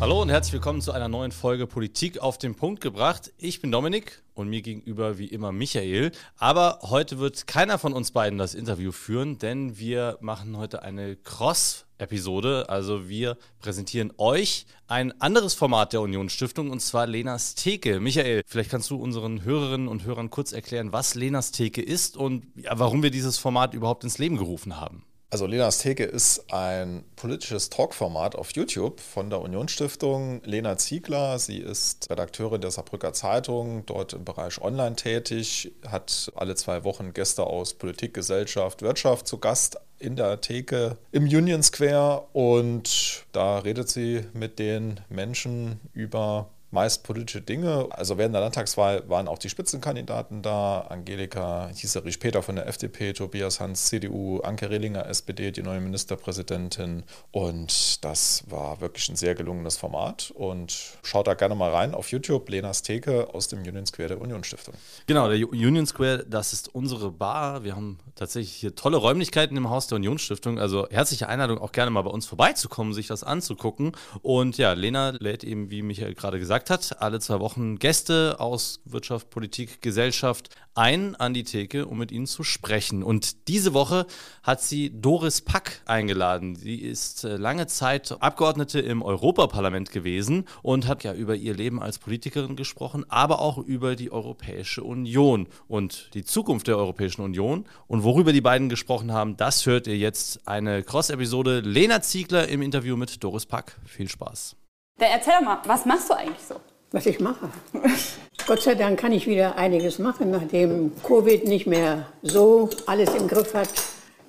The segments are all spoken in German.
Hallo und herzlich willkommen zu einer neuen Folge Politik auf den Punkt gebracht. Ich bin Dominik und mir gegenüber wie immer Michael. Aber heute wird keiner von uns beiden das Interview führen, denn wir machen heute eine Cross- Episode. Also wir präsentieren euch ein anderes Format der Union Stiftung und zwar Lenas Theke. Michael, vielleicht kannst du unseren Hörerinnen und Hörern kurz erklären, was Lenas Theke ist und warum wir dieses Format überhaupt ins Leben gerufen haben. Also Lenas Theke ist ein politisches Talkformat auf YouTube von der Unionsstiftung. Lena Ziegler, sie ist Redakteurin der Saarbrücker Zeitung, dort im Bereich Online tätig, hat alle zwei Wochen Gäste aus Politik, Gesellschaft, Wirtschaft zu Gast in der Theke im Union Square und da redet sie mit den Menschen über meist politische Dinge. Also während der Landtagswahl waren auch die Spitzenkandidaten da. Angelika Hieserich-Peter von der FDP, Tobias Hans CDU, Anke Rehlinger SPD, die neue Ministerpräsidentin. Und das war wirklich ein sehr gelungenes Format. Und schaut da gerne mal rein auf YouTube, Lenas Theke aus dem Union Square der Union Stiftung. Genau, der Union Square, das ist unsere Bar. Wir haben tatsächlich hier tolle Räumlichkeiten im Haus der Union Stiftung. Also herzliche Einladung, auch gerne mal bei uns vorbeizukommen, sich das anzugucken. Und ja, Lena lädt eben, wie Michael gerade gesagt gesagt hat, alle zwei Wochen Gäste aus Wirtschaft, Politik, Gesellschaft ein an die Theke, um mit ihnen zu sprechen. Und diese Woche hat sie Doris Pack eingeladen. Sie ist äh, lange Zeit Abgeordnete im Europaparlament gewesen und hat ja über ihr Leben als Politikerin gesprochen, aber auch über die Europäische Union und die Zukunft der Europäischen Union. Und worüber die beiden gesprochen haben, das hört ihr jetzt eine Cross-Episode. Lena Ziegler im Interview mit Doris Pack. Viel Spaß. Dann erzähl doch mal, was machst du eigentlich so? Was ich mache? Gott sei Dank kann ich wieder einiges machen. Nachdem Covid nicht mehr so alles im Griff hat,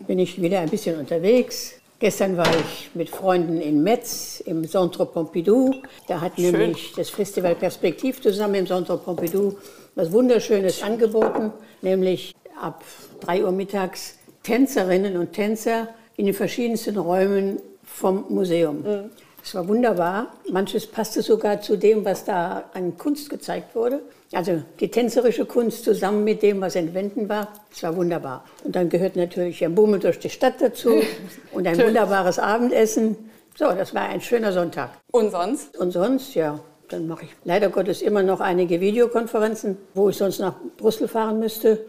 bin ich wieder ein bisschen unterwegs. Gestern war ich mit Freunden in Metz im Centre Pompidou. Da hat Schön. nämlich das Festival Perspektiv zusammen im Centre Pompidou was Wunderschönes angeboten, nämlich ab 3 Uhr mittags Tänzerinnen und Tänzer in den verschiedensten Räumen vom Museum. Mhm. Es war wunderbar. Manches passte sogar zu dem, was da an Kunst gezeigt wurde. Also die tänzerische Kunst zusammen mit dem, was in Wänden war. Es war wunderbar. Und dann gehört natürlich ein Bummel durch die Stadt dazu und ein wunderbares Abendessen. So, das war ein schöner Sonntag. Und sonst? Und sonst, ja. Dann mache ich leider Gottes immer noch einige Videokonferenzen, wo ich sonst nach Brüssel fahren müsste.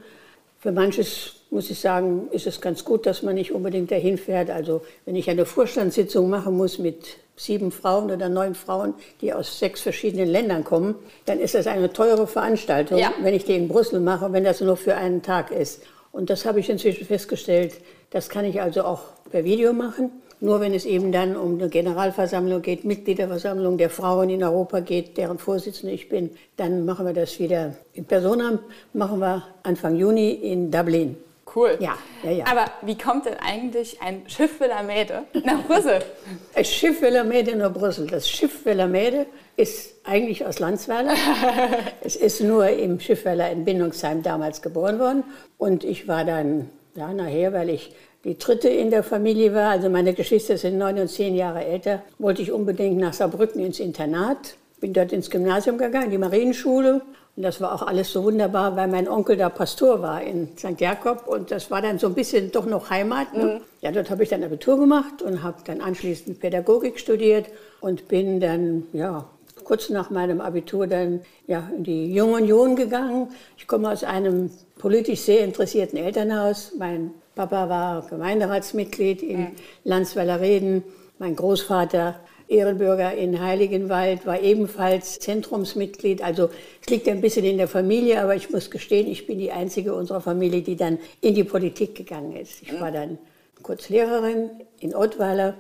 Für manches muss ich sagen, ist es ganz gut, dass man nicht unbedingt dahin fährt. Also wenn ich eine Vorstandssitzung machen muss mit sieben Frauen oder neun Frauen, die aus sechs verschiedenen Ländern kommen, dann ist das eine teure Veranstaltung, ja. wenn ich die in Brüssel mache, wenn das nur für einen Tag ist. Und das habe ich inzwischen festgestellt. Das kann ich also auch per Video machen. Nur wenn es eben dann um eine Generalversammlung geht, Mitgliederversammlung der Frauen in Europa geht, deren Vorsitzende ich bin, dann machen wir das wieder in Persona, machen wir Anfang Juni in Dublin. Cool. Ja, ja, ja. Aber wie kommt denn eigentlich ein Schiff Wilhelmede nach Brüssel? Ein Schiff Wilhelmede nach Brüssel. Das Schiff Wilhelmede ist eigentlich aus Landsweiler. es ist nur im Schiffweiler in Bindungsheim damals geboren worden. Und ich war dann ja, nachher, weil ich die dritte in der Familie war, also meine Geschwister sind neun und zehn Jahre älter, wollte ich unbedingt nach Saarbrücken ins Internat. Bin dort ins Gymnasium gegangen, die Marienschule und das war auch alles so wunderbar, weil mein Onkel da Pastor war in St. Jakob und das war dann so ein bisschen doch noch Heimat. Ne? Mhm. Ja, dort habe ich dann Abitur gemacht und habe dann anschließend Pädagogik studiert und bin dann, ja, kurz nach meinem Abitur dann ja, in die Junge Union gegangen. Ich komme aus einem politisch sehr interessierten Elternhaus. Mein Papa war Gemeinderatsmitglied in mhm. Landsweiler Reden. Mein Großvater Ehrenbürger in Heiligenwald, war ebenfalls Zentrumsmitglied. Also es liegt ein bisschen in der Familie, aber ich muss gestehen, ich bin die einzige unserer Familie, die dann in die Politik gegangen ist. Ich war dann kurz Lehrerin in Ottweiler.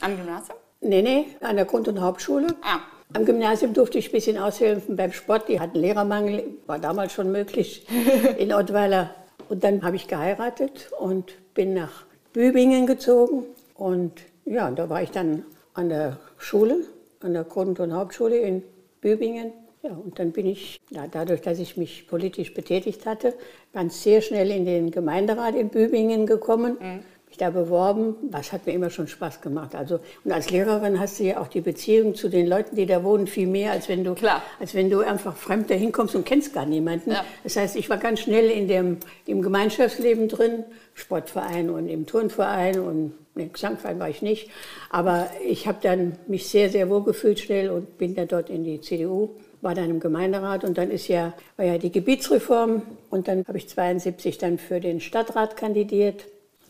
Am Gymnasium? Nee, nee, an der Grund- und Hauptschule. Ah. Am Gymnasium durfte ich ein bisschen aushelfen beim Sport. Die hatten Lehrermangel, war damals schon möglich in Ottweiler. Und dann habe ich geheiratet und bin nach Bübingen gezogen. Und ja, da war ich dann an der Schule, an der Grund- und Hauptschule in Bübingen. Ja, und dann bin ich, ja, dadurch, dass ich mich politisch betätigt hatte, ganz sehr schnell in den Gemeinderat in Bübingen gekommen. Mhm. mich da beworben. Was hat mir immer schon Spaß gemacht. Also, und als Lehrerin hast du ja auch die Beziehung zu den Leuten, die da wohnen, viel mehr, als wenn du, Klar. als wenn du einfach fremd da hinkommst und kennst gar niemanden. Ja. Das heißt, ich war ganz schnell in dem, im Gemeinschaftsleben drin, Sportverein und im Turnverein und im Gesangverein war ich nicht. Aber ich habe dann mich sehr, sehr wohl gefühlt schnell und bin dann dort in die CDU war dann im Gemeinderat und dann ist ja, war ja die Gebietsreform und dann habe ich 72 dann für den Stadtrat kandidiert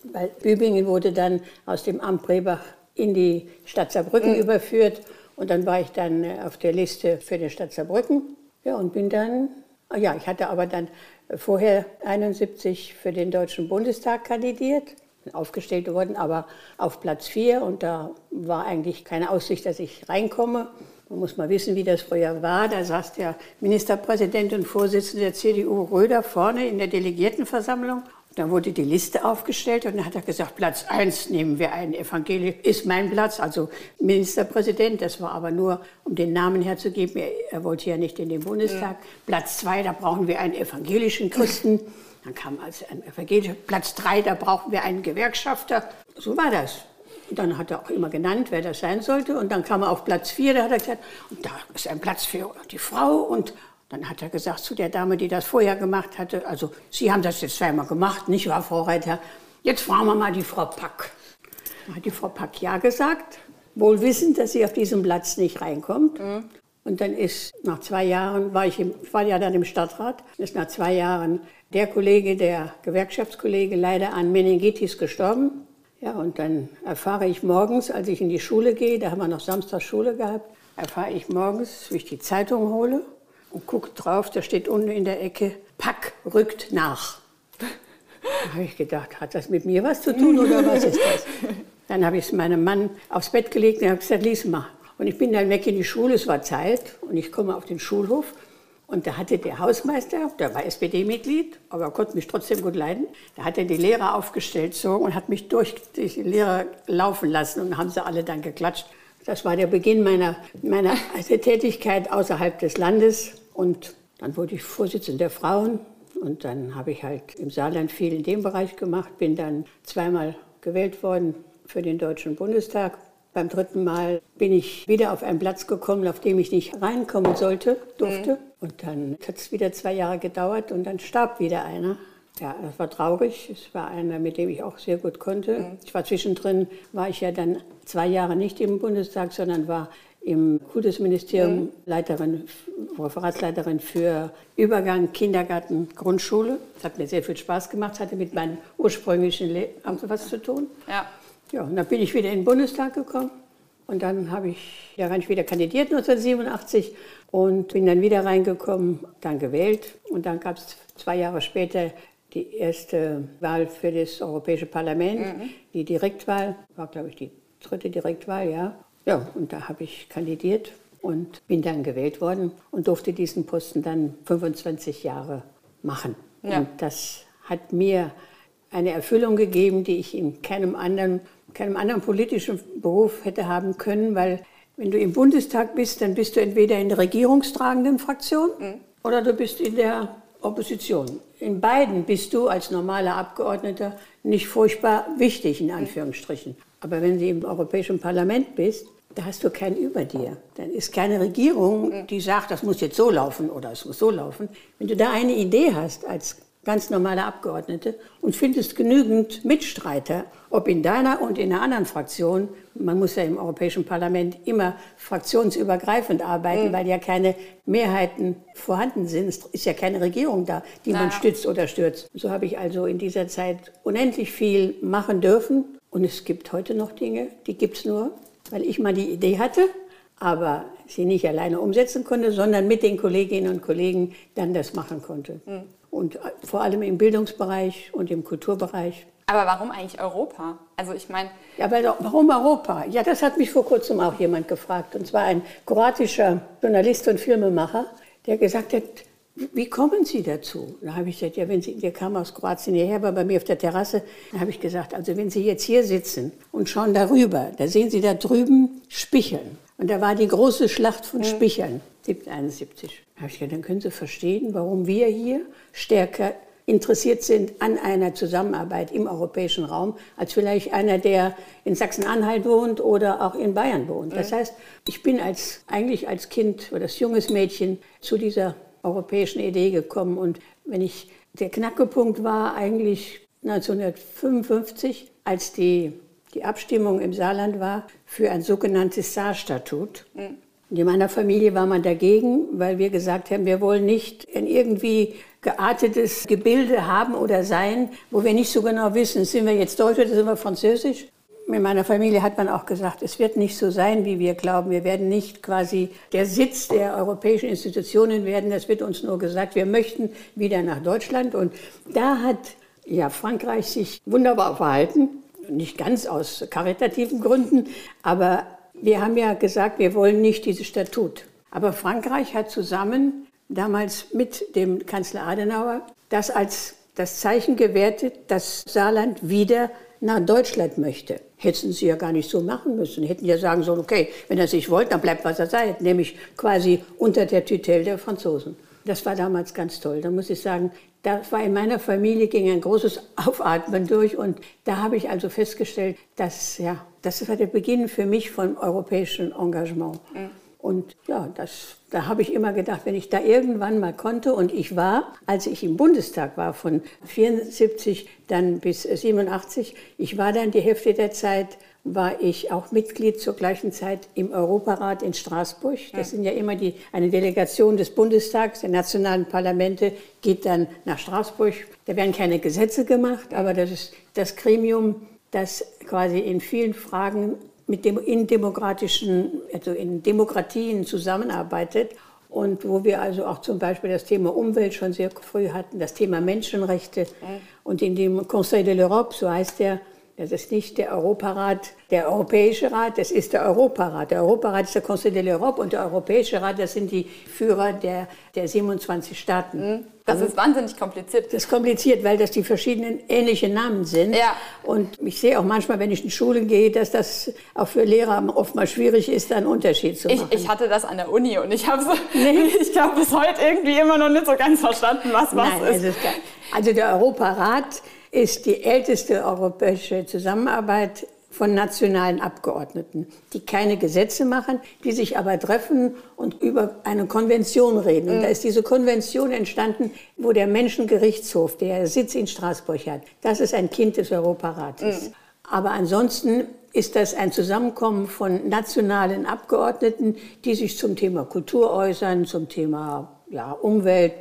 weil Bübingen wurde dann aus dem Amt Brebach in die Stadt Saarbrücken mhm. überführt. Und dann war ich dann äh, auf der Liste für die Stadt Saarbrücken. Ja, und bin dann, ah ja, ich hatte aber dann vorher 71 für den Deutschen Bundestag kandidiert, aufgestellt worden, aber auf Platz 4. Und da war eigentlich keine Aussicht, dass ich reinkomme. Man muss mal wissen, wie das früher war. Da saß der Ministerpräsident und Vorsitzende der CDU Röder vorne in der Delegiertenversammlung dann wurde die Liste aufgestellt und dann hat er gesagt, Platz 1 nehmen wir einen Evangelisch, ist mein Platz, also Ministerpräsident. Das war aber nur, um den Namen herzugeben. Er, er wollte ja nicht in den Bundestag. Ja. Platz 2, da brauchen wir einen evangelischen Christen. Dann kam also ein evangelischer. Platz 3, da brauchen wir einen Gewerkschafter. So war das. Und dann hat er auch immer genannt, wer das sein sollte. Und dann kam er auf Platz 4, da hat er gesagt, und da ist ein Platz für die Frau und dann hat er gesagt zu der Dame, die das vorher gemacht hatte, also Sie haben das jetzt zweimal gemacht, nicht wahr, Frau Reiter? Jetzt fragen wir mal die Frau Pack. Da hat die Frau Pack ja gesagt, wohl wissend, dass sie auf diesem Platz nicht reinkommt. Mhm. Und dann ist nach zwei Jahren, war ich, im, ich war ja dann im Stadtrat, ist nach zwei Jahren der Kollege, der Gewerkschaftskollege, leider an Meningitis gestorben. Ja, und dann erfahre ich morgens, als ich in die Schule gehe, da haben wir noch Samstag Schule gehabt, erfahre ich morgens, wie ich die Zeitung hole und guckt drauf, da steht unten in der Ecke, Pack rückt nach. Da habe ich gedacht, hat das mit mir was zu tun oder was ist das? Dann habe ich es meinem Mann aufs Bett gelegt und habe gesagt, lies mal. Und ich bin dann weg in die Schule, es war Zeit und ich komme auf den Schulhof und da hatte der Hausmeister, der war SPD-Mitglied, aber konnte mich trotzdem gut leiden, da hat er die Lehrer aufgestellt so und hat mich durch die Lehrer laufen lassen und haben sie alle dann geklatscht. Das war der Beginn meiner, meiner Tätigkeit außerhalb des Landes. Und dann wurde ich Vorsitzende der Frauen. Und dann habe ich halt im Saarland viel in dem Bereich gemacht, bin dann zweimal gewählt worden für den Deutschen Bundestag. Beim dritten Mal bin ich wieder auf einen Platz gekommen, auf dem ich nicht reinkommen sollte, durfte. Mhm. Und dann hat es wieder zwei Jahre gedauert und dann starb wieder einer. Ja, das war traurig. Es war einer, mit dem ich auch sehr gut konnte. Mhm. Ich war zwischendrin, war ich ja dann zwei Jahre nicht im Bundestag, sondern war im Kultusministerium mhm. Leiterin, Referatsleiterin für Übergang Kindergarten, Grundschule. Das hat mir sehr viel Spaß gemacht, hatte mit meinem ursprünglichen Lehramt was zu tun. Ja. Ja, und dann bin ich wieder in den Bundestag gekommen. Und dann habe ich ja wieder kandidiert 1987 und bin dann wieder reingekommen, dann gewählt. Und dann gab es zwei Jahre später die erste Wahl für das Europäische Parlament, mhm. die Direktwahl, war glaube ich die dritte Direktwahl, ja. Ja, und da habe ich kandidiert und bin dann gewählt worden und durfte diesen Posten dann 25 Jahre machen. Ja. Und das hat mir eine Erfüllung gegeben, die ich in keinem anderen, keinem anderen politischen Beruf hätte haben können, weil wenn du im Bundestag bist, dann bist du entweder in der regierungstragenden Fraktion mhm. oder du bist in der Opposition. In beiden bist du als normaler Abgeordneter nicht furchtbar wichtig, in Anführungsstrichen. Aber wenn du im Europäischen Parlament bist, da hast du keinen über dir. Dann ist keine Regierung, die sagt, das muss jetzt so laufen oder es muss so laufen. Wenn du da eine Idee hast als ganz normale Abgeordnete und findest genügend Mitstreiter, ob in deiner und in einer anderen Fraktion. Man muss ja im Europäischen Parlament immer fraktionsübergreifend arbeiten, mhm. weil ja keine Mehrheiten vorhanden sind. Es ist ja keine Regierung da, die naja. man stützt oder stürzt. So habe ich also in dieser Zeit unendlich viel machen dürfen. Und es gibt heute noch Dinge, die gibt es nur, weil ich mal die Idee hatte, aber sie nicht alleine umsetzen konnte, sondern mit den Kolleginnen und Kollegen dann das machen konnte. Und vor allem im Bildungsbereich und im Kulturbereich. Aber warum eigentlich Europa? Also ich meine. Ja, weil, warum Europa? Ja, das hat mich vor kurzem auch jemand gefragt. Und zwar ein kroatischer Journalist und Filmemacher, der gesagt hat, wie kommen Sie dazu? Da habe ich gesagt, ja, wenn Sie, der kam aus Kroatien hierher, war bei mir auf der Terrasse. Da habe ich gesagt, also wenn Sie jetzt hier sitzen und schauen darüber, da sehen Sie da drüben Spicheln. Und da war die große Schlacht von Spicheln, 71. Da habe ich gesagt, dann können Sie verstehen, warum wir hier stärker interessiert sind an einer Zusammenarbeit im europäischen Raum, als vielleicht einer, der in Sachsen-Anhalt wohnt oder auch in Bayern wohnt. Das heißt, ich bin als, eigentlich als Kind oder als junges Mädchen zu dieser europäischen Idee gekommen. Und wenn ich, der Knackepunkt war eigentlich 1955, als die, die Abstimmung im Saarland war für ein sogenanntes Saarstatut. Mhm. In meiner Familie war man dagegen, weil wir gesagt haben, wir wollen nicht ein irgendwie geartetes Gebilde haben oder sein, wo wir nicht so genau wissen, sind wir jetzt Deutsch oder sind wir Französisch. In meiner Familie hat man auch gesagt, es wird nicht so sein, wie wir glauben. Wir werden nicht quasi der Sitz der europäischen Institutionen werden. Das wird uns nur gesagt, wir möchten wieder nach Deutschland. Und da hat ja, Frankreich sich wunderbar verhalten. Nicht ganz aus karitativen Gründen, aber wir haben ja gesagt, wir wollen nicht dieses Statut. Aber Frankreich hat zusammen damals mit dem Kanzler Adenauer das als das Zeichen gewertet, dass Saarland wieder nach Deutschland möchte. Hätten sie ja gar nicht so machen müssen. Hätten ja sagen sollen, okay, wenn er sich wollte, dann bleibt, was er sei, nämlich quasi unter der Tutelle der Franzosen. Das war damals ganz toll. Da muss ich sagen, da war in meiner Familie ging ein großes Aufatmen durch und da habe ich also festgestellt, dass ja, das war der Beginn für mich von europäischem Engagement. Mhm. Und ja, das, da habe ich immer gedacht, wenn ich da irgendwann mal konnte und ich war, als ich im Bundestag war, von 74 dann bis 87, ich war dann die Hälfte der Zeit war ich auch Mitglied zur gleichen Zeit im Europarat in Straßburg. Das sind ja immer die, eine Delegation des Bundestags, der nationalen Parlamente geht dann nach Straßburg. Da werden keine Gesetze gemacht, aber das ist das Gremium, das quasi in vielen Fragen mit dem, in demokratischen, also in Demokratien zusammenarbeitet und wo wir also auch zum Beispiel das Thema Umwelt schon sehr früh hatten, das Thema Menschenrechte. Und in dem Conseil de l'Europe, so heißt der, das ist nicht der Europarat, der Europäische Rat, das ist der Europarat. Der Europarat ist der Conseil de l'Europe und der Europäische Rat, das sind die Führer der, der 27 Staaten. Mhm. Das also, ist wahnsinnig kompliziert. Das ist kompliziert, weil das die verschiedenen ähnliche Namen sind. Ja. Und ich sehe auch manchmal, wenn ich in Schulen gehe, dass das auch für Lehrer oftmals schwierig ist, da einen Unterschied zu machen. Ich, ich hatte das an der Uni und ich habe so, nee. ich habe bis heute irgendwie immer noch nicht so ganz verstanden, was was Nein, ist. Also der Europarat ist die älteste europäische Zusammenarbeit von nationalen Abgeordneten, die keine Gesetze machen, die sich aber treffen und über eine Konvention reden. Und da ist diese Konvention entstanden, wo der Menschengerichtshof, der Sitz in Straßburg hat, das ist ein Kind des Europarates. Mhm. Aber ansonsten ist das ein Zusammenkommen von nationalen Abgeordneten, die sich zum Thema Kultur äußern, zum Thema ja, Umwelt,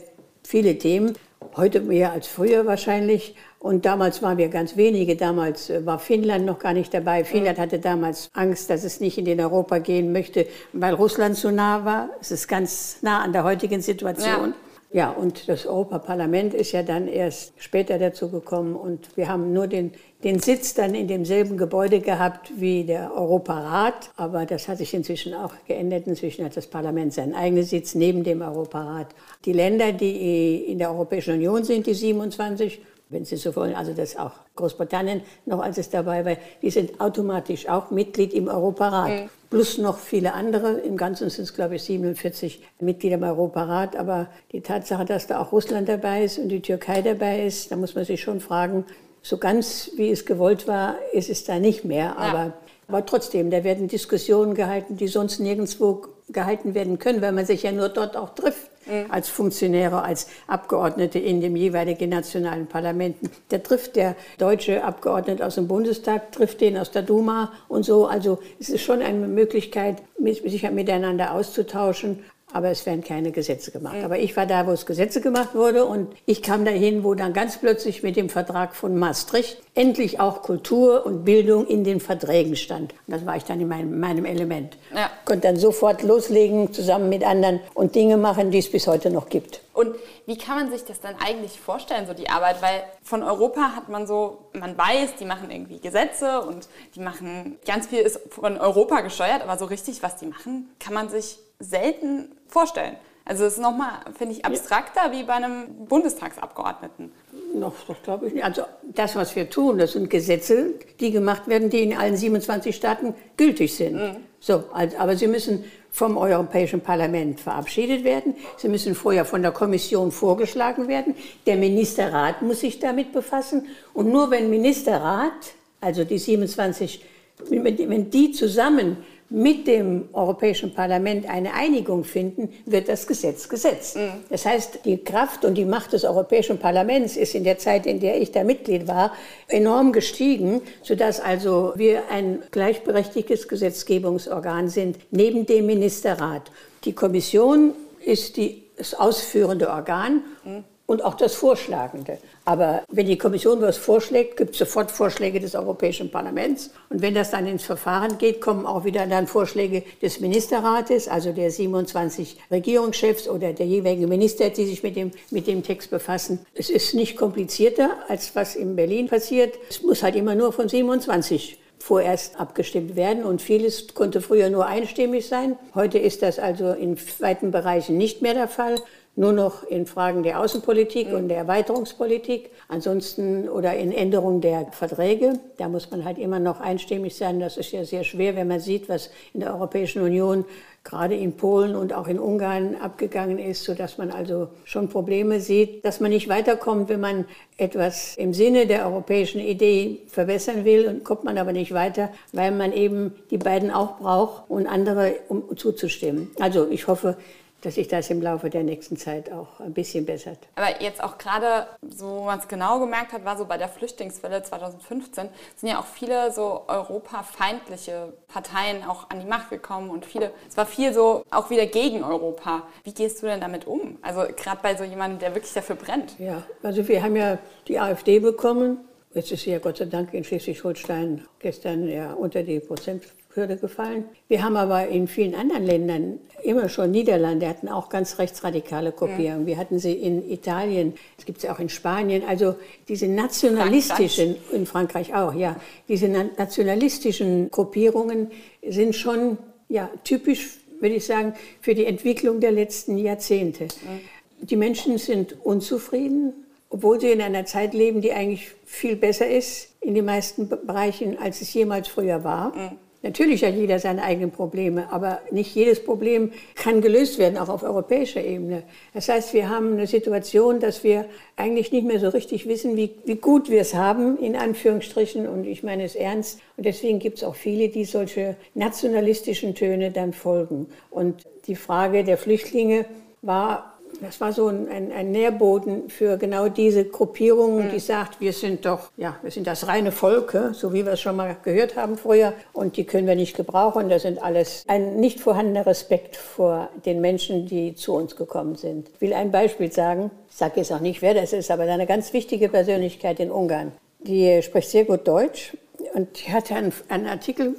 viele Themen. Heute mehr als früher wahrscheinlich. Und damals waren wir ganz wenige. Damals äh, war Finnland noch gar nicht dabei. Finnland hatte damals Angst, dass es nicht in den Europa gehen möchte, weil Russland so nah war. Es ist ganz nah an der heutigen Situation. Ja. Ja, und das Europaparlament ist ja dann erst später dazu gekommen und wir haben nur den, den Sitz dann in demselben Gebäude gehabt wie der Europarat, aber das hat sich inzwischen auch geändert. Inzwischen hat das Parlament seinen eigenen Sitz neben dem Europarat. Die Länder, die in der Europäischen Union sind, die 27, wenn Sie so wollen, also das auch Großbritannien noch als es dabei war, die sind automatisch auch Mitglied im Europarat. Mhm. Plus noch viele andere. Im Ganzen sind es, glaube ich, 47 Mitglieder im Europarat. Aber die Tatsache, dass da auch Russland dabei ist und die Türkei dabei ist, da muss man sich schon fragen, so ganz wie es gewollt war, ist es da nicht mehr. Aber, ja. aber trotzdem, da werden Diskussionen gehalten, die sonst nirgendwo gehalten werden können, weil man sich ja nur dort auch trifft mhm. als Funktionäre, als Abgeordnete in dem jeweiligen nationalen Parlamenten. Da trifft der deutsche Abgeordnete aus dem Bundestag, trifft den aus der Duma und so. Also es ist schon eine Möglichkeit, sich miteinander auszutauschen aber es werden keine Gesetze gemacht. Aber ich war da, wo es Gesetze gemacht wurde und ich kam dahin, wo dann ganz plötzlich mit dem Vertrag von Maastricht endlich auch Kultur und Bildung in den Verträgen stand. Und das war ich dann in meinem, meinem Element. Ja. Konnte dann sofort loslegen, zusammen mit anderen und Dinge machen, die es bis heute noch gibt. Und wie kann man sich das dann eigentlich vorstellen, so die Arbeit? Weil von Europa hat man so, man weiß, die machen irgendwie Gesetze und die machen, ganz viel ist von Europa gesteuert, aber so richtig, was die machen, kann man sich selten vorstellen. Also es ist nochmal, finde ich, abstrakter ja. wie bei einem Bundestagsabgeordneten. Noch, das glaube ich nicht. Also das, was wir tun, das sind Gesetze, die gemacht werden, die in allen 27 Staaten gültig sind. Mhm. So, aber sie müssen vom Europäischen Parlament verabschiedet werden. Sie müssen vorher von der Kommission vorgeschlagen werden. Der Ministerrat muss sich damit befassen. Und nur wenn Ministerrat, also die 27, wenn die zusammen mit dem Europäischen Parlament eine Einigung finden, wird das Gesetz gesetzt. Mhm. Das heißt, die Kraft und die Macht des Europäischen Parlaments ist in der Zeit, in der ich da Mitglied war, enorm gestiegen, sodass also wir ein gleichberechtigtes Gesetzgebungsorgan sind, neben dem Ministerrat. Die Kommission ist die, das ausführende Organ mhm und auch das Vorschlagende. Aber wenn die Kommission was vorschlägt, gibt es sofort Vorschläge des Europäischen Parlaments. Und wenn das dann ins Verfahren geht, kommen auch wieder dann Vorschläge des Ministerrates, also der 27 Regierungschefs oder der jeweiligen Minister, die sich mit dem, mit dem Text befassen. Es ist nicht komplizierter, als was in Berlin passiert. Es muss halt immer nur von 27 vorerst abgestimmt werden und vieles konnte früher nur einstimmig sein. Heute ist das also in weiten Bereichen nicht mehr der Fall nur noch in Fragen der Außenpolitik mhm. und der Erweiterungspolitik. Ansonsten oder in Änderung der Verträge. Da muss man halt immer noch einstimmig sein. Das ist ja sehr schwer, wenn man sieht, was in der Europäischen Union gerade in Polen und auch in Ungarn abgegangen ist, sodass man also schon Probleme sieht, dass man nicht weiterkommt, wenn man etwas im Sinne der europäischen Idee verbessern will und kommt man aber nicht weiter, weil man eben die beiden auch braucht und andere, um zuzustimmen. Also ich hoffe, dass sich das im Laufe der nächsten Zeit auch ein bisschen bessert. Aber jetzt auch gerade, so wo man es genau gemerkt hat, war so bei der Flüchtlingswelle 2015, sind ja auch viele so europafeindliche Parteien auch an die Macht gekommen und viele, es war viel so auch wieder gegen Europa. Wie gehst du denn damit um? Also gerade bei so jemandem, der wirklich dafür brennt. Ja, also wir haben ja die AfD bekommen. Jetzt ist sie ja Gott sei Dank in Schleswig-Holstein gestern ja unter die Prozent Hürde gefallen. Wir haben aber in vielen anderen Ländern immer schon Niederlande hatten auch ganz rechtsradikale Gruppierungen. Ja. Wir hatten sie in Italien, es gibt sie auch in Spanien. Also diese nationalistischen, Frankreich. in Frankreich auch, ja, diese nationalistischen Gruppierungen sind schon ja, typisch, würde ich sagen, für die Entwicklung der letzten Jahrzehnte. Ja. Die Menschen sind unzufrieden, obwohl sie in einer Zeit leben, die eigentlich viel besser ist in den meisten Bereichen, als es jemals früher war. Ja. Natürlich hat jeder seine eigenen Probleme, aber nicht jedes Problem kann gelöst werden, auch auf europäischer Ebene. Das heißt, wir haben eine Situation, dass wir eigentlich nicht mehr so richtig wissen, wie, wie gut wir es haben, in Anführungsstrichen, und ich meine es ernst. Und deswegen gibt es auch viele, die solche nationalistischen Töne dann folgen. Und die Frage der Flüchtlinge war das war so ein, ein, ein, Nährboden für genau diese Gruppierung, die sagt, wir sind doch, ja, wir sind das reine Volk, so wie wir es schon mal gehört haben früher, und die können wir nicht gebrauchen. Das sind alles ein nicht vorhandener Respekt vor den Menschen, die zu uns gekommen sind. Ich will ein Beispiel sagen. Ich sage jetzt auch nicht, wer das ist, aber eine ganz wichtige Persönlichkeit in Ungarn. Die spricht sehr gut Deutsch und die hat einen, einen Artikel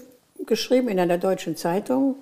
geschrieben in einer deutschen Zeitung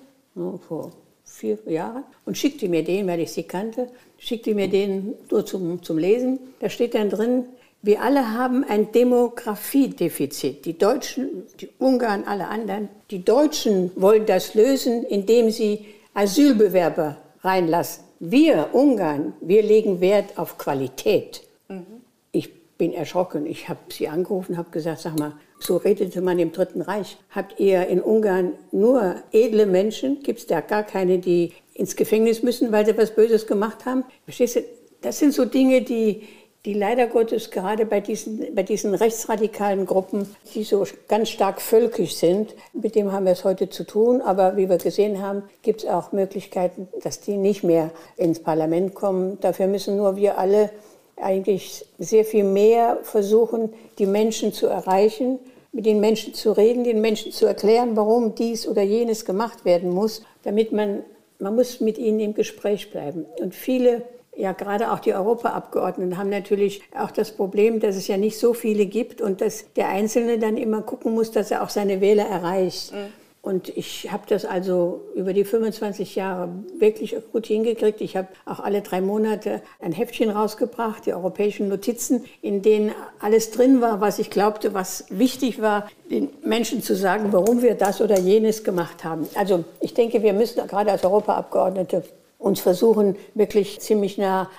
vor vier Jahren und schickte mir den, weil ich sie kannte schickte mir den nur zum, zum Lesen. Da steht dann drin, wir alle haben ein Demografiedefizit. Die Deutschen, die Ungarn, alle anderen. Die Deutschen wollen das lösen, indem sie Asylbewerber reinlassen. Wir Ungarn, wir legen Wert auf Qualität. Mhm. Ich bin erschrocken. Ich habe sie angerufen, habe gesagt, sag mal, so redete man im Dritten Reich. Habt ihr in Ungarn nur edle Menschen? Gibt es da gar keine, die ins Gefängnis müssen, weil sie was Böses gemacht haben. Verstehst du? Das sind so Dinge, die, die leider Gottes gerade bei diesen, bei diesen rechtsradikalen Gruppen, die so ganz stark völkisch sind, mit dem haben wir es heute zu tun. Aber wie wir gesehen haben, gibt es auch Möglichkeiten, dass die nicht mehr ins Parlament kommen. Dafür müssen nur wir alle eigentlich sehr viel mehr versuchen, die Menschen zu erreichen, mit den Menschen zu reden, den Menschen zu erklären, warum dies oder jenes gemacht werden muss, damit man man muss mit ihnen im Gespräch bleiben. Und viele, ja gerade auch die Europaabgeordneten, haben natürlich auch das Problem, dass es ja nicht so viele gibt und dass der Einzelne dann immer gucken muss, dass er auch seine Wähler erreicht. Mhm. Und ich habe das also über die 25 Jahre wirklich gut hingekriegt. Ich habe auch alle drei Monate ein Heftchen rausgebracht, die europäischen Notizen, in denen alles drin war, was ich glaubte, was wichtig war, den Menschen zu sagen, warum wir das oder jenes gemacht haben. Also ich denke, wir müssen gerade als Europaabgeordnete uns versuchen, wirklich ziemlich nah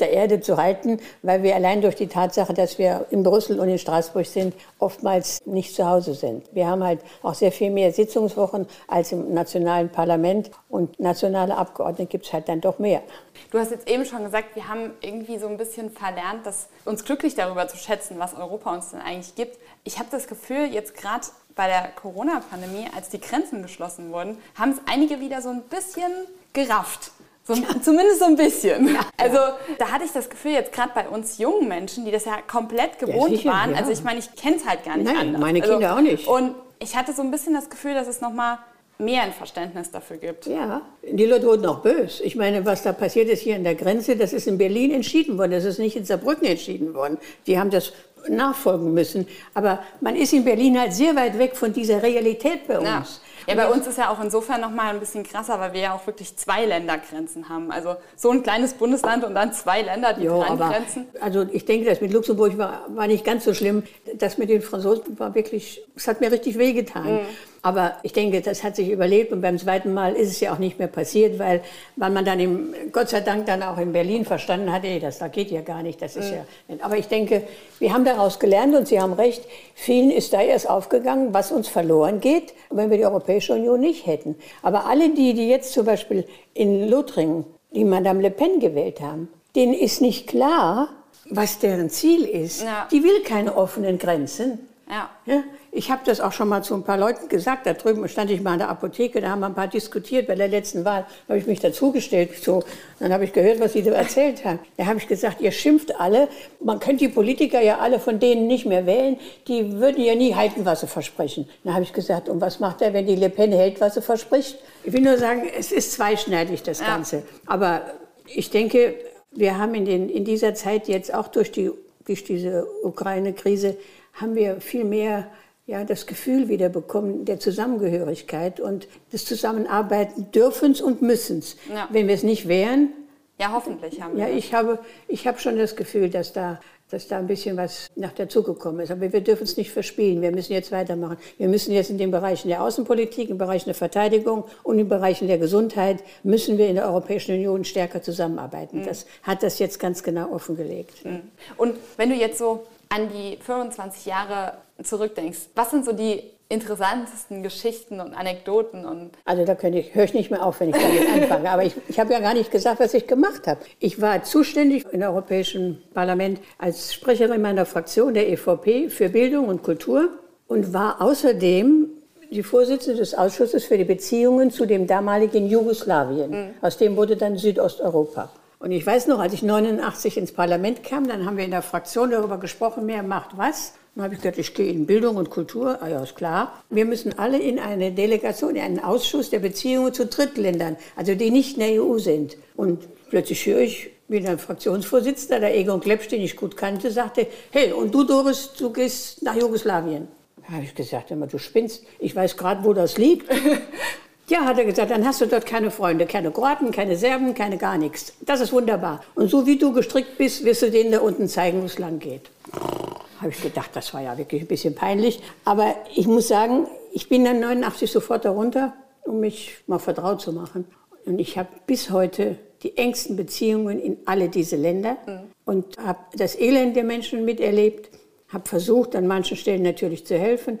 der Erde zu halten, weil wir allein durch die Tatsache, dass wir in Brüssel und in Straßburg sind, oftmals nicht zu Hause sind. Wir haben halt auch sehr viel mehr Sitzungswochen als im nationalen Parlament und nationale Abgeordnete gibt es halt dann doch mehr. Du hast jetzt eben schon gesagt, wir haben irgendwie so ein bisschen verlernt, dass uns glücklich darüber zu schätzen, was Europa uns denn eigentlich gibt. Ich habe das Gefühl, jetzt gerade bei der Corona-Pandemie, als die Grenzen geschlossen wurden, haben es einige wieder so ein bisschen gerafft. So, zumindest so ein bisschen. Ja, also da hatte ich das Gefühl, jetzt gerade bei uns jungen Menschen, die das ja komplett gewohnt ja, sicher, waren, also ich meine, ich kenne es halt gar nicht Nein, anders. meine Kinder also, auch nicht. Und ich hatte so ein bisschen das Gefühl, dass es nochmal mehr ein Verständnis dafür gibt. Ja, die Leute wurden auch böse. Ich meine, was da passiert ist hier an der Grenze, das ist in Berlin entschieden worden, das ist nicht in Saarbrücken entschieden worden. Die haben das nachfolgen müssen. Aber man ist in Berlin halt sehr weit weg von dieser Realität bei uns. Ja. Bei uns ist ja auch insofern noch mal ein bisschen krasser, weil wir ja auch wirklich zwei Ländergrenzen haben. Also so ein kleines Bundesland und dann zwei Länder, die jo, dran grenzen. Also ich denke, das mit Luxemburg war, war nicht ganz so schlimm. Das mit den Franzosen war wirklich, es hat mir richtig wehgetan. Mhm. Aber ich denke, das hat sich überlebt und beim zweiten Mal ist es ja auch nicht mehr passiert, weil, weil man dann im, Gott sei Dank dann auch in Berlin verstanden hat, ey, das da geht ja gar nicht, das ist mhm. ja. Aber ich denke, wir haben daraus gelernt und Sie haben recht, vielen ist da erst aufgegangen, was uns verloren geht, wenn wir die Europäische Union nicht hätten. Aber alle die, die jetzt zum Beispiel in Lothringen die Madame Le Pen gewählt haben, denen ist nicht klar, was deren Ziel ist. Ja. Die will keine offenen Grenzen. Ja. ja? Ich habe das auch schon mal zu ein paar Leuten gesagt. Da drüben stand ich mal in der Apotheke, da haben wir ein paar diskutiert. Bei der letzten Wahl habe ich mich dazugestellt. So. Dann habe ich gehört, was sie da erzählt haben. Da habe ich gesagt, ihr schimpft alle. Man könnte die Politiker ja alle von denen nicht mehr wählen. Die würden ja nie halten, was sie versprechen. Dann habe ich gesagt, und was macht er, wenn die Le Pen hält, was sie verspricht? Ich will nur sagen, es ist zweischneidig, das ja. Ganze. Aber ich denke, wir haben in, den, in dieser Zeit jetzt auch durch, die, durch diese Ukraine-Krise haben wir viel mehr ja, das Gefühl wieder bekommen der Zusammengehörigkeit und des Zusammenarbeiten dürfens und müssens. Ja. Wenn wir es nicht wären. Ja, hoffentlich haben wir. Ja, ich habe, ich habe schon das Gefühl, dass da, dass da ein bisschen was nach dazugekommen ist. Aber wir dürfen es nicht verspielen. Wir müssen jetzt weitermachen. Wir müssen jetzt in den Bereichen der Außenpolitik, in Bereichen der Verteidigung und in Bereichen der Gesundheit müssen wir in der Europäischen Union stärker zusammenarbeiten. Mhm. Das hat das jetzt ganz genau offengelegt. Mhm. Und wenn du jetzt so an die 25 Jahre zurückdenkst, was sind so die interessantesten Geschichten und Anekdoten? Und also da ich, höre ich nicht mehr auf, wenn ich damit anfange. Aber ich, ich habe ja gar nicht gesagt, was ich gemacht habe. Ich war zuständig im Europäischen Parlament als Sprecherin meiner Fraktion der EVP für Bildung und Kultur und war außerdem die Vorsitzende des Ausschusses für die Beziehungen zu dem damaligen Jugoslawien. Mhm. Aus dem wurde dann Südosteuropa. Und ich weiß noch, als ich 89 ins Parlament kam, dann haben wir in der Fraktion darüber gesprochen, wer macht was. Dann habe ich gesagt, ich gehe in Bildung und Kultur. Ah ja, ist klar. Wir müssen alle in eine Delegation, in einen Ausschuss der Beziehungen zu Drittländern, also die nicht in der EU sind. Und plötzlich höre ich, wie ein Fraktionsvorsitzender, der Egon Klepsch, den ich gut kannte, sagte, hey, und du, Doris, du gehst nach Jugoslawien. Da habe ich gesagt, immer, du spinnst. Ich weiß gerade, wo das liegt. Ja, hat er gesagt, dann hast du dort keine Freunde, keine Kroaten, keine Serben, keine gar nichts. Das ist wunderbar. Und so wie du gestrickt bist, wirst du denen da unten zeigen, wo es lang geht. Habe ich gedacht, das war ja wirklich ein bisschen peinlich. Aber ich muss sagen, ich bin dann 89 sofort darunter, um mich mal vertraut zu machen. Und ich habe bis heute die engsten Beziehungen in alle diese Länder mhm. und habe das Elend der Menschen miterlebt, habe versucht, an manchen Stellen natürlich zu helfen,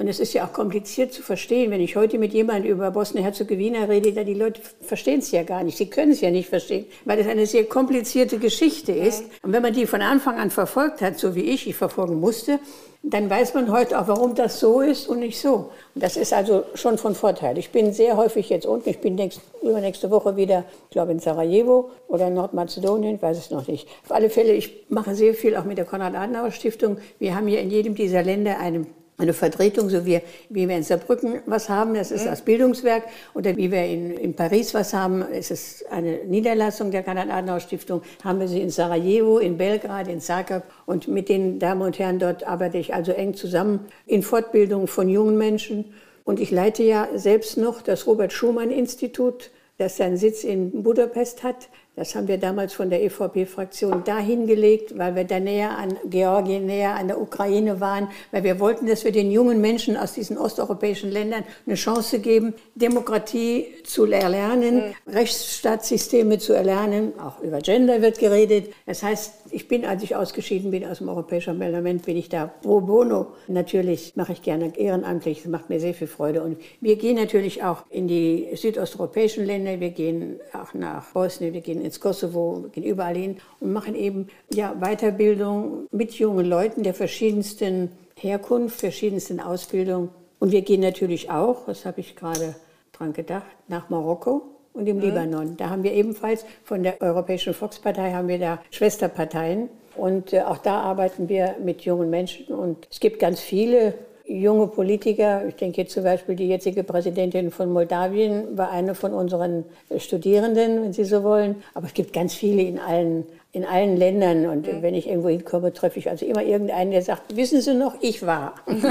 und es ist ja auch kompliziert zu verstehen. Wenn ich heute mit jemandem über Bosnien-Herzegowina rede, da die Leute verstehen es ja gar nicht. Sie können es ja nicht verstehen, weil es eine sehr komplizierte Geschichte ist. Und wenn man die von Anfang an verfolgt hat, so wie ich, ich verfolgen musste, dann weiß man heute auch, warum das so ist und nicht so. Und das ist also schon von Vorteil. Ich bin sehr häufig jetzt unten. Ich bin nächst, übernächste Woche wieder, ich glaube, in Sarajevo oder in Nordmazedonien, weiß es noch nicht. Auf alle Fälle, ich mache sehr viel auch mit der Konrad-Adenauer-Stiftung. Wir haben hier in jedem dieser Länder einen eine Vertretung, so wie, wie wir in Saarbrücken was haben, das ist mhm. das Bildungswerk, oder wie wir in, in Paris was haben, es ist eine Niederlassung der Konrad-Adenauer-Stiftung, haben wir sie in Sarajevo, in Belgrad, in Zagreb. Und mit den Damen und Herren dort arbeite ich also eng zusammen in Fortbildung von jungen Menschen. Und ich leite ja selbst noch das Robert Schumann Institut, das seinen Sitz in Budapest hat. Das haben wir damals von der EVP-Fraktion dahin gelegt, weil wir da näher an Georgien, näher an der Ukraine waren, weil wir wollten, dass wir den jungen Menschen aus diesen osteuropäischen Ländern eine Chance geben, Demokratie zu erlernen, mhm. Rechtsstaatssysteme zu erlernen. Auch über Gender wird geredet. Das heißt, ich bin, als ich ausgeschieden bin aus dem Europäischen Parlament, bin ich da pro bono. Natürlich mache ich gerne ehrenamtlich. Das macht mir sehr viel Freude. Und wir gehen natürlich auch in die südosteuropäischen Länder. Wir gehen auch nach Bosnien, wir gehen ins Kosovo, wir gehen überall hin und machen eben ja, Weiterbildung mit jungen Leuten der verschiedensten Herkunft, verschiedensten Ausbildung. Und wir gehen natürlich auch, das habe ich gerade dran gedacht, nach Marokko und im mhm. Libanon. Da haben wir ebenfalls von der Europäischen Volkspartei haben wir da Schwesterparteien. Und äh, auch da arbeiten wir mit jungen Menschen. Und es gibt ganz viele junge Politiker. Ich denke jetzt zum Beispiel die jetzige Präsidentin von Moldawien war eine von unseren Studierenden, wenn Sie so wollen. Aber es gibt ganz viele in allen, in allen Ländern. Und mhm. wenn ich irgendwo hinkomme, treffe ich also immer irgendeinen, der sagt, wissen Sie noch, ich war. also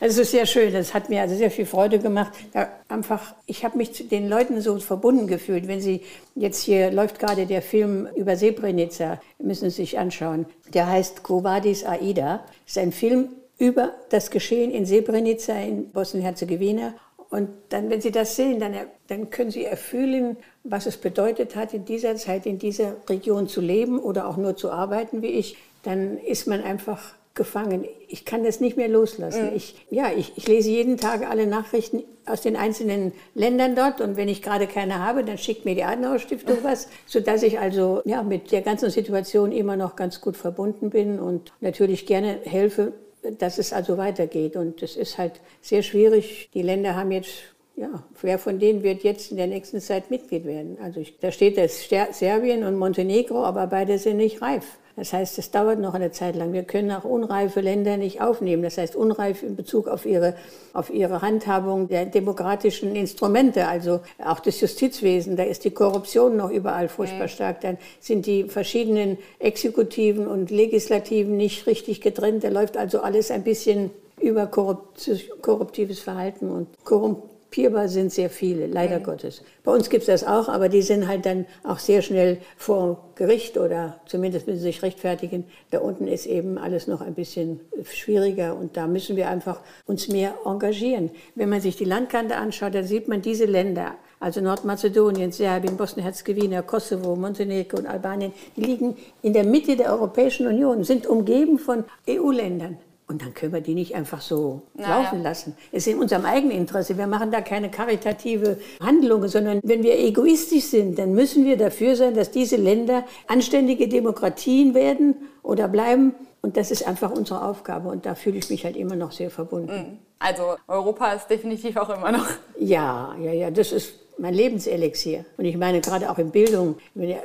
es ist sehr schön. Das hat mir also sehr viel Freude gemacht. Ja, einfach, ich habe mich zu den Leuten so verbunden gefühlt. Wenn Sie jetzt hier läuft gerade der Film über Srebrenica, müssen Sie sich anschauen. Der heißt Kovadis Aida. Das ist ein Film über das Geschehen in Srebrenica in Bosnien-Herzegowina. Und dann, wenn Sie das sehen, dann, dann können Sie erfühlen, was es bedeutet hat, in dieser Zeit in dieser Region zu leben oder auch nur zu arbeiten wie ich. Dann ist man einfach gefangen. Ich kann das nicht mehr loslassen. Mhm. Ich, ja, ich, ich, lese jeden Tag alle Nachrichten aus den einzelnen Ländern dort und wenn ich gerade keine habe, dann schickt mir die Adenauer Stiftung was, sodass ich also ja, mit der ganzen Situation immer noch ganz gut verbunden bin und natürlich gerne helfe, dass es also weitergeht. Und es ist halt sehr schwierig. Die Länder haben jetzt, ja, wer von denen wird jetzt in der nächsten Zeit Mitglied werden? Also ich, da steht das Serbien und Montenegro, aber beide sind nicht reif. Das heißt, es dauert noch eine Zeit lang. Wir können auch unreife Länder nicht aufnehmen. Das heißt, unreif in Bezug auf ihre, auf ihre Handhabung der demokratischen Instrumente, also auch des Justizwesens. Da ist die Korruption noch überall furchtbar stark. Dann sind die verschiedenen Exekutiven und Legislativen nicht richtig getrennt. Da läuft also alles ein bisschen über korruptives Verhalten und korrupt Kopierbar sind sehr viele, leider mhm. Gottes. Bei uns gibt es das auch, aber die sind halt dann auch sehr schnell vor Gericht oder zumindest müssen sie sich rechtfertigen. Da unten ist eben alles noch ein bisschen schwieriger und da müssen wir einfach uns mehr engagieren. Wenn man sich die Landkarte anschaut, dann sieht man diese Länder, also Nordmazedonien, Serbien, Bosnien-Herzegowina, Kosovo, Montenegro und Albanien, die liegen in der Mitte der Europäischen Union, sind umgeben von EU-Ländern. Und dann können wir die nicht einfach so naja. laufen lassen. Es ist in unserem eigenen Interesse. Wir machen da keine karitative Handlungen, sondern wenn wir egoistisch sind, dann müssen wir dafür sein, dass diese Länder anständige Demokratien werden oder bleiben. Und das ist einfach unsere Aufgabe. Und da fühle ich mich halt immer noch sehr verbunden. Mhm. Also Europa ist definitiv auch immer noch. Ja, ja, ja. Das ist mein Lebenselixier. Und ich meine gerade auch in Bildung.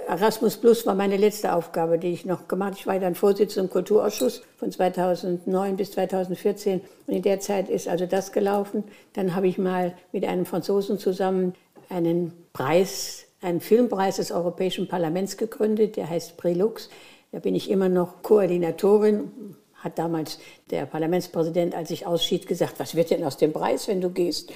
Erasmus Plus war meine letzte Aufgabe, die ich noch gemacht habe. Ich war dann Vorsitzende im Kulturausschuss von 2009 bis 2014. Und in der Zeit ist also das gelaufen. Dann habe ich mal mit einem Franzosen zusammen einen Preis, einen Filmpreis des Europäischen Parlaments gegründet, der heißt Prelux. Da bin ich immer noch Koordinatorin, hat damals der Parlamentspräsident, als ich ausschied, gesagt, was wird denn aus dem Preis, wenn du gehst?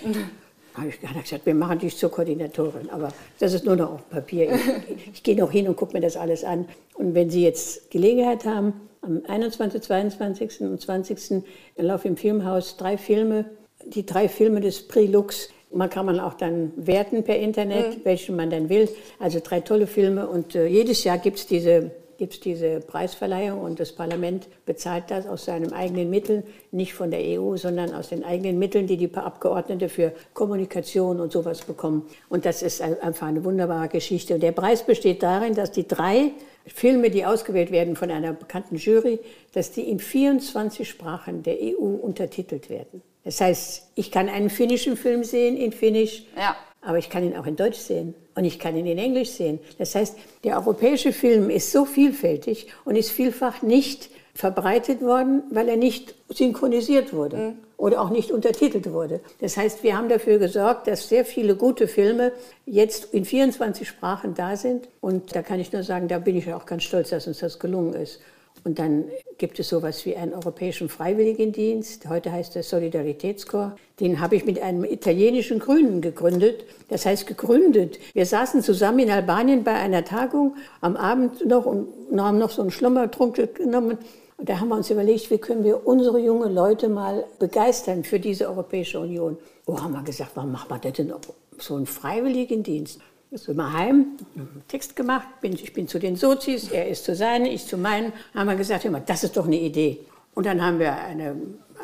Habe ich gesagt, wir machen dich zur Koordinatorin. Aber das ist nur noch auf Papier. Ich, ich gehe noch hin und gucke mir das alles an. Und wenn Sie jetzt Gelegenheit haben, am 21., 22. und 20. laufen im Filmhaus drei Filme, die drei Filme des Prix Man kann man auch dann werten per Internet, mhm. welchen man dann will. Also drei tolle Filme. Und äh, jedes Jahr gibt es diese gibt es diese Preisverleihung und das Parlament bezahlt das aus seinen eigenen Mitteln, nicht von der EU, sondern aus den eigenen Mitteln, die die Abgeordnete für Kommunikation und sowas bekommen. Und das ist einfach eine wunderbare Geschichte. Und der Preis besteht darin, dass die drei Filme, die ausgewählt werden von einer bekannten Jury, dass die in 24 Sprachen der EU untertitelt werden. Das heißt, ich kann einen finnischen Film sehen in Finnisch. Ja aber ich kann ihn auch in Deutsch sehen und ich kann ihn in Englisch sehen. Das heißt, der europäische Film ist so vielfältig und ist vielfach nicht verbreitet worden, weil er nicht synchronisiert wurde mhm. oder auch nicht untertitelt wurde. Das heißt, wir haben dafür gesorgt, dass sehr viele gute Filme jetzt in 24 Sprachen da sind. Und da kann ich nur sagen, da bin ich auch ganz stolz, dass uns das gelungen ist. Und dann gibt es sowas wie einen europäischen Freiwilligendienst. Heute heißt er Solidaritätskorps. Den habe ich mit einem italienischen Grünen gegründet. Das heißt gegründet. Wir saßen zusammen in Albanien bei einer Tagung am Abend noch und haben noch so einen Schlummertrunk genommen. Und da haben wir uns überlegt, wie können wir unsere jungen Leute mal begeistern für diese Europäische Union. Oh, haben wir gesagt, warum machen wir denn so einen Freiwilligendienst? Sind wir heim, einen Text gemacht, bin, ich bin zu den Sozis, er ist zu seinen, ich zu meinen. Haben wir gesagt, hör mal, das ist doch eine Idee. Und dann haben wir eine,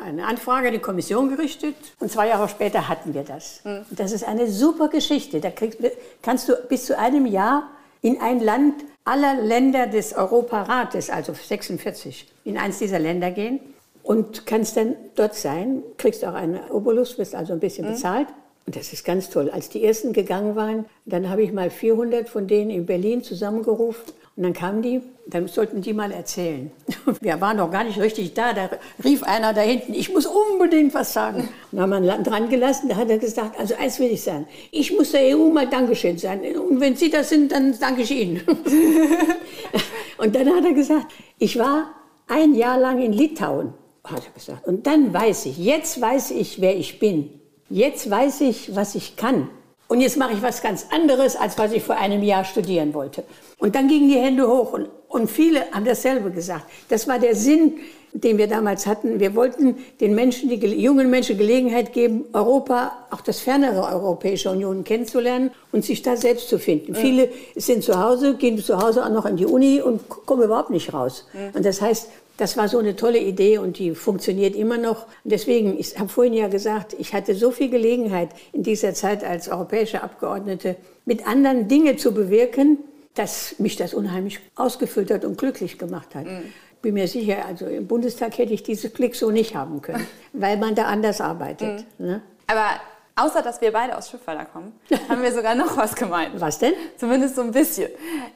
eine Anfrage an die Kommission gerichtet und zwei Jahre später hatten wir das. Mhm. Das ist eine super Geschichte. Da kriegst, kannst du bis zu einem Jahr in ein Land aller Länder des Europarates, also 46, in eins dieser Länder gehen und kannst dann dort sein, kriegst auch einen Obolus, wirst also ein bisschen mhm. bezahlt und das ist ganz toll. Als die ersten gegangen waren, dann habe ich mal 400 von denen in Berlin zusammengerufen. Und dann kamen die, dann sollten die mal erzählen. Wir waren noch gar nicht richtig da. Da rief einer da hinten, ich muss unbedingt was sagen. Und dann haben wir dran gelassen. Da hat er gesagt, also eins will ich sagen. Ich muss der EU mal Dankeschön sagen. Und wenn Sie das sind, dann danke ich Ihnen. Und dann hat er gesagt, ich war ein Jahr lang in Litauen, hat er gesagt. Und dann weiß ich, jetzt weiß ich, wer ich bin. Jetzt weiß ich, was ich kann. Und jetzt mache ich was ganz anderes, als was ich vor einem Jahr studieren wollte. Und dann gingen die Hände hoch und, und viele haben dasselbe gesagt. Das war der Sinn, den wir damals hatten. Wir wollten den Menschen, die jungen Menschen Gelegenheit geben, Europa, auch das fernere Europäische Union kennenzulernen und sich da selbst zu finden. Mhm. Viele sind zu Hause, gehen zu Hause auch noch in die Uni und kommen überhaupt nicht raus. Mhm. Und das heißt, das war so eine tolle Idee und die funktioniert immer noch. Deswegen, ich habe vorhin ja gesagt, ich hatte so viel Gelegenheit in dieser Zeit als europäische Abgeordnete mit anderen Dinge zu bewirken, dass mich das unheimlich ausgefüllt hat und glücklich gemacht hat. Mhm. Bin mir sicher, also im Bundestag hätte ich dieses Glück so nicht haben können, weil man da anders arbeitet. Mhm. Ne? Aber Außer, dass wir beide aus Schiffweiler kommen, haben wir sogar noch was gemeint. Was denn? Zumindest so ein bisschen.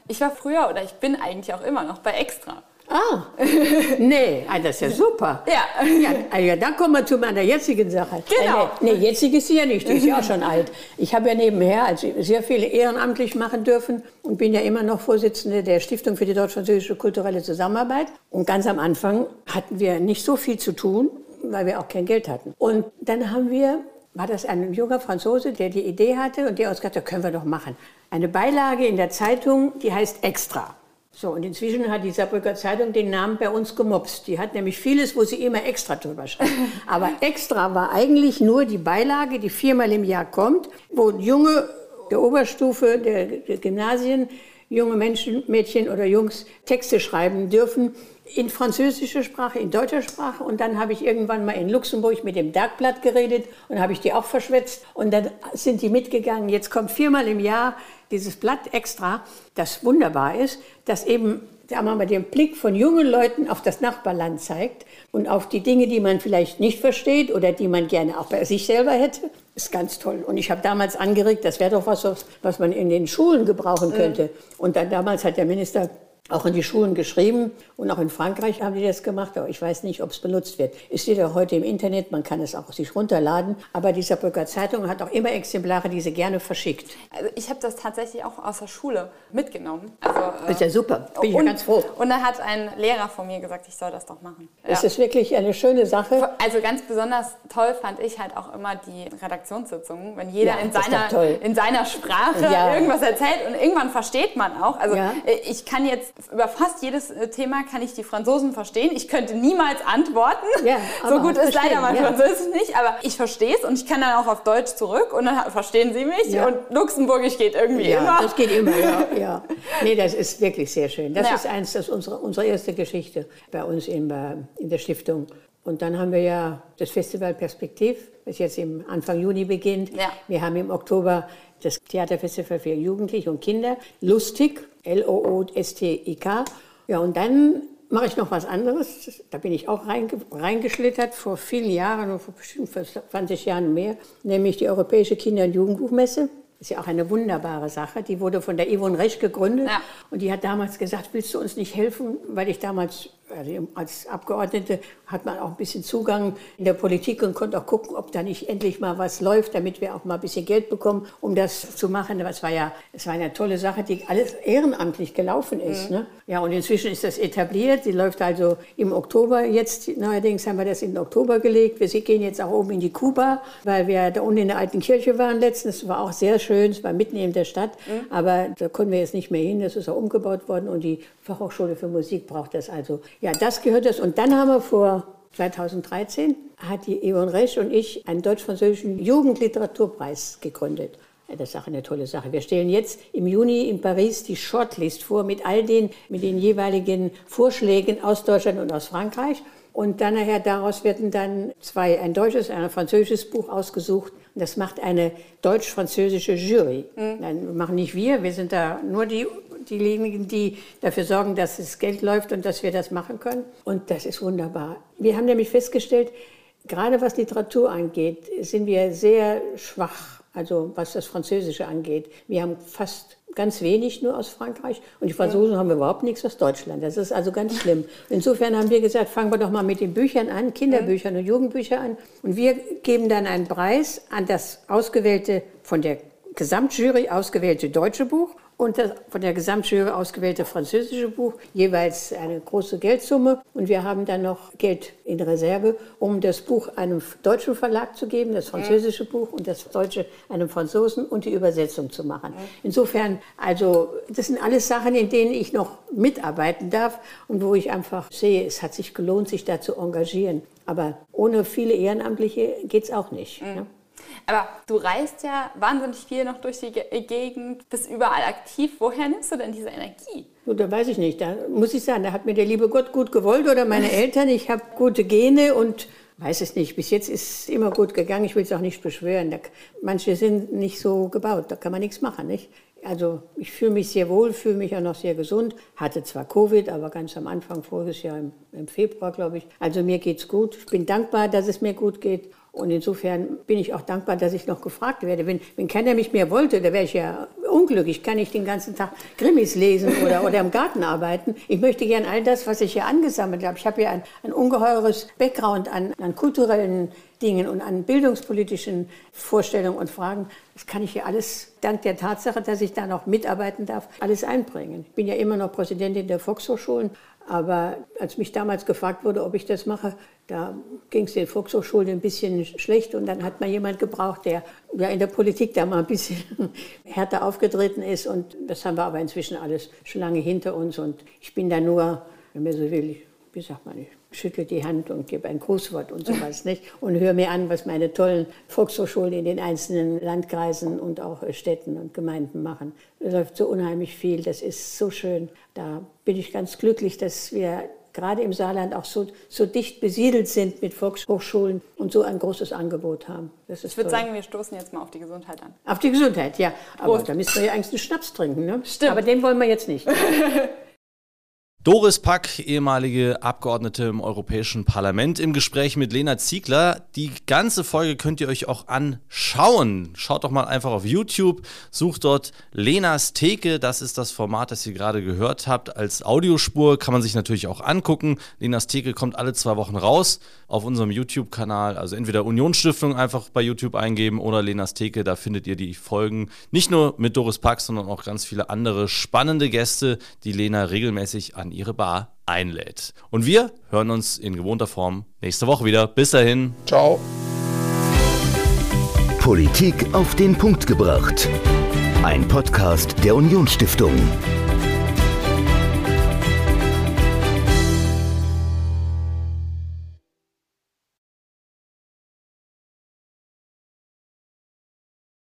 Ich war früher oder ich bin eigentlich auch immer noch bei Extra. Ah, nee, ah, das ist ja super. Ja. ja. Ah, ja dann kommen wir zu meiner jetzigen Sache. Genau. Äh, nee, nee, jetzig ist sie ja nicht, die ist ja auch schon alt. Ich habe ja nebenher also sehr viele ehrenamtlich machen dürfen und bin ja immer noch Vorsitzende der Stiftung für die deutsch-französische kulturelle Zusammenarbeit. Und ganz am Anfang hatten wir nicht so viel zu tun, weil wir auch kein Geld hatten. Und dann haben wir war das ein junger Franzose, der die Idee hatte und der uns gesagt hat, können wir doch machen. Eine Beilage in der Zeitung, die heißt Extra. So, und inzwischen hat die Saarbrücker Zeitung den Namen bei uns gemobst. Die hat nämlich vieles, wo sie immer extra drüber schreibt. Aber extra war eigentlich nur die Beilage, die viermal im Jahr kommt, wo junge der Oberstufe der, der Gymnasien, junge Menschen, Mädchen oder Jungs Texte schreiben dürfen in französischer Sprache, in deutscher Sprache. Und dann habe ich irgendwann mal in Luxemburg mit dem Bergblatt geredet und habe ich die auch verschwätzt. Und dann sind die mitgegangen. Jetzt kommt viermal im Jahr dieses Blatt extra, das wunderbar ist, das eben sagen wir mal, den Blick von jungen Leuten auf das Nachbarland zeigt und auf die Dinge, die man vielleicht nicht versteht oder die man gerne auch bei sich selber hätte, ist ganz toll. Und ich habe damals angeregt, das wäre doch was, was man in den Schulen gebrauchen könnte. Mhm. Und dann damals hat der Minister auch in die Schulen geschrieben und auch in Frankreich haben die das gemacht, aber ich weiß nicht, ob es benutzt wird. Es steht ja heute im Internet, man kann es auch sich runterladen, aber die Saarbrücker Zeitung hat auch immer Exemplare, die sie gerne verschickt. Also ich habe das tatsächlich auch aus der Schule mitgenommen. Also, äh, ist ja super, bin und, ich ganz froh. Und da hat ein Lehrer von mir gesagt, ich soll das doch machen. Es ja. ist wirklich eine schöne Sache. Also ganz besonders toll fand ich halt auch immer die Redaktionssitzungen, wenn jeder ja, in, seiner, in seiner Sprache ja. irgendwas erzählt und irgendwann versteht man auch. Also ich kann jetzt über fast jedes äh, Thema kann ich die Franzosen verstehen. Ich könnte niemals antworten. Ja, so gut ist leider mein ja. Französisch nicht, aber ich verstehe es und ich kann dann auch auf Deutsch zurück und dann verstehen sie mich. Ja. Und Luxemburgisch geht irgendwie ja, immer. Das geht immer, ja, ja. Nee, das ist wirklich sehr schön. Das ist eins, das unsere, unsere erste Geschichte bei uns in, äh, in der Stiftung. Und dann haben wir ja das Festival Perspektiv, das jetzt im Anfang Juni beginnt. Ja. Wir haben im Oktober das Theaterfestival für Jugendliche und Kinder. Lustig, L-O-O-S-T-I-K. Ja, und dann mache ich noch was anderes. Da bin ich auch reingeschlittert vor vielen Jahren, vor bestimmt 20 Jahren mehr, nämlich die Europäische Kinder- und Jugendbuchmesse. Das ist ja auch eine wunderbare Sache. Die wurde von der Yvonne Resch gegründet. Ja. Und die hat damals gesagt, willst du uns nicht helfen? Weil ich damals also als Abgeordnete hat man auch ein bisschen Zugang in der Politik und konnte auch gucken, ob da nicht endlich mal was läuft, damit wir auch mal ein bisschen Geld bekommen, um das zu machen. Es war ja, es war eine tolle Sache, die alles ehrenamtlich gelaufen ist. Mhm. Ne? Ja, und inzwischen ist das etabliert. Sie läuft also im Oktober jetzt. Neuerdings haben wir das in den Oktober gelegt. Wir gehen jetzt auch oben in die Kuba, weil wir da unten in der alten Kirche waren letztens. Das war auch sehr schön. Es war mitten in der Stadt. Mhm. Aber da konnten wir jetzt nicht mehr hin. Das ist auch umgebaut worden und die Fachhochschule für Musik braucht das also. Ja, das gehört das. Und dann haben wir vor 2013 hat die Yvonne Resch und ich einen deutsch-französischen Jugendliteraturpreis gegründet. Das ist auch eine tolle Sache. Wir stellen jetzt im Juni in Paris die Shortlist vor mit all den, mit den jeweiligen Vorschlägen aus Deutschland und aus Frankreich. Und dann nachher daraus werden dann zwei, ein deutsches, ein französisches Buch ausgesucht. Und das macht eine deutsch-französische Jury. Mhm. Dann machen nicht wir, wir sind da nur die diejenigen, die dafür sorgen, dass das Geld läuft und dass wir das machen können. Und das ist wunderbar. Wir haben nämlich festgestellt, gerade was Literatur angeht, sind wir sehr schwach, also was das Französische angeht. Wir haben fast ganz wenig nur aus Frankreich und die Franzosen haben überhaupt nichts aus Deutschland. Das ist also ganz schlimm. Insofern haben wir gesagt, fangen wir doch mal mit den Büchern an, Kinderbüchern und Jugendbüchern an. Und wir geben dann einen Preis an das ausgewählte, von der Gesamtjury ausgewählte deutsche Buch und das von der Gesamtjury ausgewählte französische Buch, jeweils eine große Geldsumme. Und wir haben dann noch Geld in Reserve, um das Buch einem deutschen Verlag zu geben, das französische Buch und das deutsche einem Franzosen und die Übersetzung zu machen. Insofern, also das sind alles Sachen, in denen ich noch mitarbeiten darf und wo ich einfach sehe, es hat sich gelohnt, sich da zu engagieren. Aber ohne viele Ehrenamtliche geht es auch nicht. Mhm. Ne? Aber du reist ja wahnsinnig viel noch durch die Gegend, bist überall aktiv. Woher nimmst du denn diese Energie? Gut, da weiß ich nicht. Da muss ich sagen, da hat mir der liebe Gott gut gewollt oder meine Eltern. Ich habe gute Gene und weiß es nicht. Bis jetzt ist es immer gut gegangen. Ich will es auch nicht beschwören. Da, manche sind nicht so gebaut. Da kann man nichts machen, nicht? Also ich fühle mich sehr wohl, fühle mich auch noch sehr gesund. Hatte zwar Covid, aber ganz am Anfang, voriges Jahr im, im Februar, glaube ich. Also mir geht's gut. Ich bin dankbar, dass es mir gut geht. Und insofern bin ich auch dankbar, dass ich noch gefragt werde. Wenn, wenn keiner mich mehr wollte, da wäre ich ja unglücklich. Kann ich den ganzen Tag Grimmis lesen oder, oder im Garten arbeiten. Ich möchte gern all das, was ich hier angesammelt habe. Ich habe hier ein, ein ungeheures Background an, an kulturellen Dingen und an bildungspolitischen Vorstellungen und Fragen. Das kann ich hier alles, dank der Tatsache, dass ich da noch mitarbeiten darf, alles einbringen. Ich bin ja immer noch Präsidentin der Volkshochschulen, aber als mich damals gefragt wurde, ob ich das mache, da ging es den Volkshochschulen ein bisschen schlecht und dann hat man jemand gebraucht, der ja in der Politik da mal ein bisschen härter aufgetreten ist und das haben wir aber inzwischen alles schon lange hinter uns und ich bin da nur, wenn man so will, wie sagt man, ich schüttle die Hand und gebe ein Grußwort und sowas, nicht? Und höre mir an, was meine tollen Volkshochschulen in den einzelnen Landkreisen und auch Städten und Gemeinden machen. Es läuft so unheimlich viel, das ist so schön. Da bin ich ganz glücklich, dass wir gerade im Saarland auch so, so dicht besiedelt sind mit Volkshochschulen und so ein großes Angebot haben. ich würde sagen, wir stoßen jetzt mal auf die Gesundheit an. Auf die Gesundheit, ja. Aber Prost. da müsst ihr ja eigentlich einen Schnaps trinken, ne? Stimmt. Aber den wollen wir jetzt nicht. Doris Pack, ehemalige Abgeordnete im Europäischen Parlament, im Gespräch mit Lena Ziegler. Die ganze Folge könnt ihr euch auch anschauen. Schaut doch mal einfach auf YouTube, sucht dort Lenas Theke. Das ist das Format, das ihr gerade gehört habt. Als Audiospur kann man sich natürlich auch angucken. Lenas Theke kommt alle zwei Wochen raus auf unserem YouTube-Kanal. Also entweder Unionsstiftung einfach bei YouTube eingeben oder Lenas Theke. Da findet ihr die Folgen. Nicht nur mit Doris Pack, sondern auch ganz viele andere spannende Gäste, die Lena regelmäßig an ihre Bar einlädt. Und wir hören uns in gewohnter Form nächste Woche wieder. Bis dahin. Ciao. Politik auf den Punkt gebracht. Ein Podcast der Unionsstiftung.